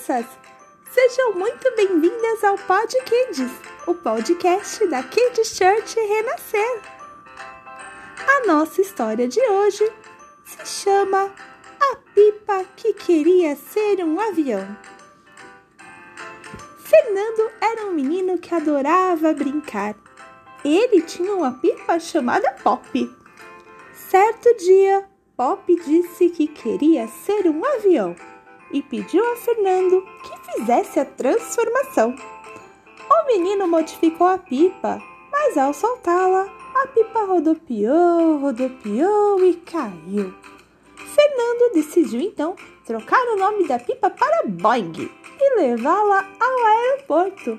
crianças! Sejam muito bem-vindas ao Pod Kids, o podcast da Kids Church Renascer. A nossa história de hoje se chama A Pipa que Queria Ser um Avião. Fernando era um menino que adorava brincar. Ele tinha uma pipa chamada Pop. Certo dia, Pop disse que queria ser um avião e pediu a Fernando que fizesse a transformação. O menino modificou a pipa, mas ao soltá-la, a pipa rodopiou, rodopiou e caiu. Fernando decidiu então trocar o nome da pipa para Boing e levá-la ao aeroporto.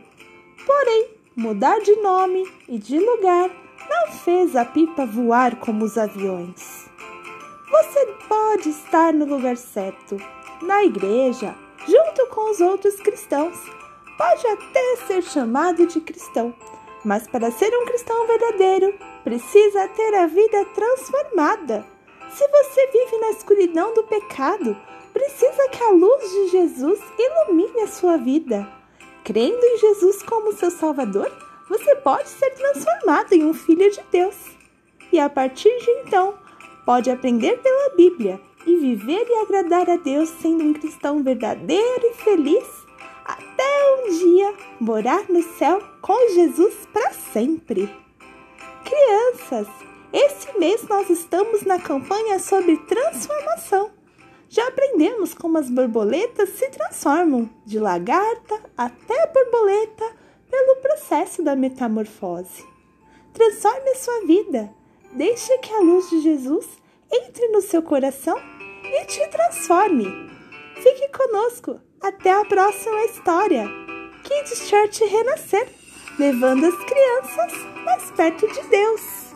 Porém, mudar de nome e de lugar não fez a pipa voar como os aviões. Você pode estar no lugar certo, na igreja, junto com os outros cristãos. Pode até ser chamado de cristão, mas para ser um cristão verdadeiro, precisa ter a vida transformada. Se você vive na escuridão do pecado, precisa que a luz de Jesus ilumine a sua vida. Crendo em Jesus como seu Salvador, você pode ser transformado em um filho de Deus. E a partir de então, pode aprender pela Bíblia e viver e agradar a Deus sendo um cristão verdadeiro e feliz, até um dia morar no céu com Jesus para sempre. Crianças, esse mês nós estamos na campanha sobre transformação. Já aprendemos como as borboletas se transformam de lagarta até borboleta pelo processo da metamorfose. Transforme a sua vida. Deixe que a luz de Jesus entre no seu coração e te transforme. Fique conosco. Até a próxima história. Kids Church Renascer, levando as crianças mais perto de Deus.